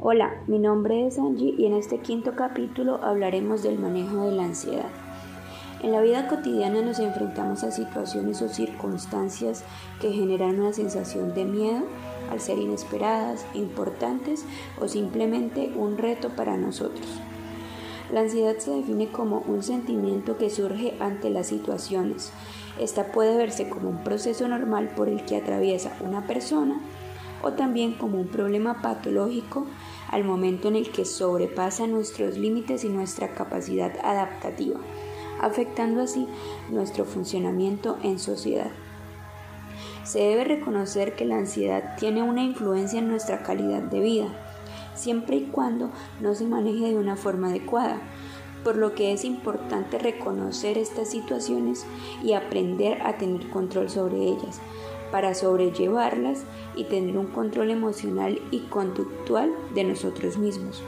Hola, mi nombre es Angie y en este quinto capítulo hablaremos del manejo de la ansiedad. En la vida cotidiana nos enfrentamos a situaciones o circunstancias que generan una sensación de miedo al ser inesperadas, importantes o simplemente un reto para nosotros. La ansiedad se define como un sentimiento que surge ante las situaciones. Esta puede verse como un proceso normal por el que atraviesa una persona o también como un problema patológico al momento en el que sobrepasa nuestros límites y nuestra capacidad adaptativa, afectando así nuestro funcionamiento en sociedad. Se debe reconocer que la ansiedad tiene una influencia en nuestra calidad de vida, siempre y cuando no se maneje de una forma adecuada, por lo que es importante reconocer estas situaciones y aprender a tener control sobre ellas, para sobrellevarlas y tener un control emocional y conductual de nosotros mismos.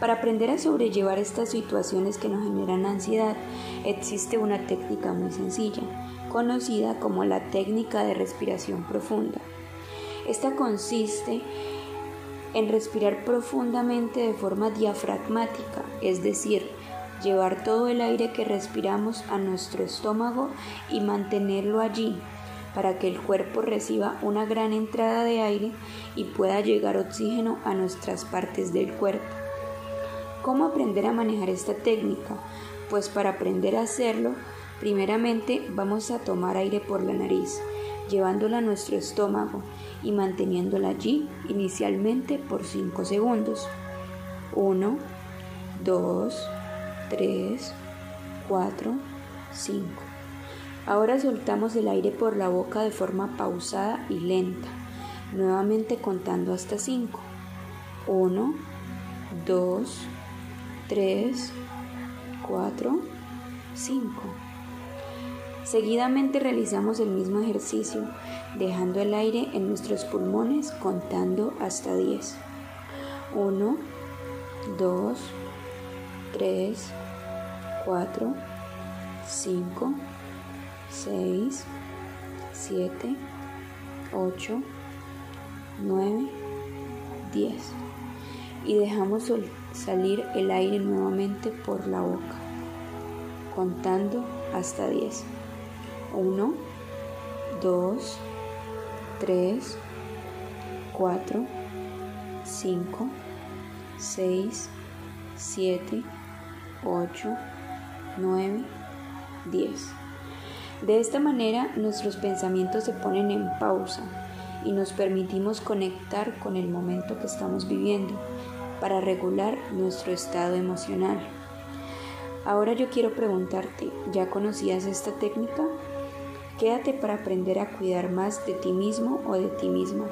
Para aprender a sobrellevar estas situaciones que nos generan ansiedad, existe una técnica muy sencilla, conocida como la técnica de respiración profunda. Esta consiste en respirar profundamente de forma diafragmática, es decir, llevar todo el aire que respiramos a nuestro estómago y mantenerlo allí para que el cuerpo reciba una gran entrada de aire y pueda llegar oxígeno a nuestras partes del cuerpo. ¿Cómo aprender a manejar esta técnica? Pues para aprender a hacerlo, primeramente vamos a tomar aire por la nariz, llevándola a nuestro estómago y manteniéndola allí inicialmente por 5 segundos. 1, 2, 3, 4, 5. Ahora soltamos el aire por la boca de forma pausada y lenta, nuevamente contando hasta 5. 1, 2, 3, 4, 5. Seguidamente realizamos el mismo ejercicio, dejando el aire en nuestros pulmones contando hasta 10. 1, 2, 3, 4, 5, 6, 7, 8, 9, 10. Y dejamos salir el aire nuevamente por la boca, contando hasta 10. 1, 2, 3, 4, 5, 6, 7, 8, 9, 10. De esta manera nuestros pensamientos se ponen en pausa y nos permitimos conectar con el momento que estamos viviendo para regular nuestro estado emocional. Ahora yo quiero preguntarte, ¿ya conocías esta técnica? Quédate para aprender a cuidar más de ti mismo o de ti misma.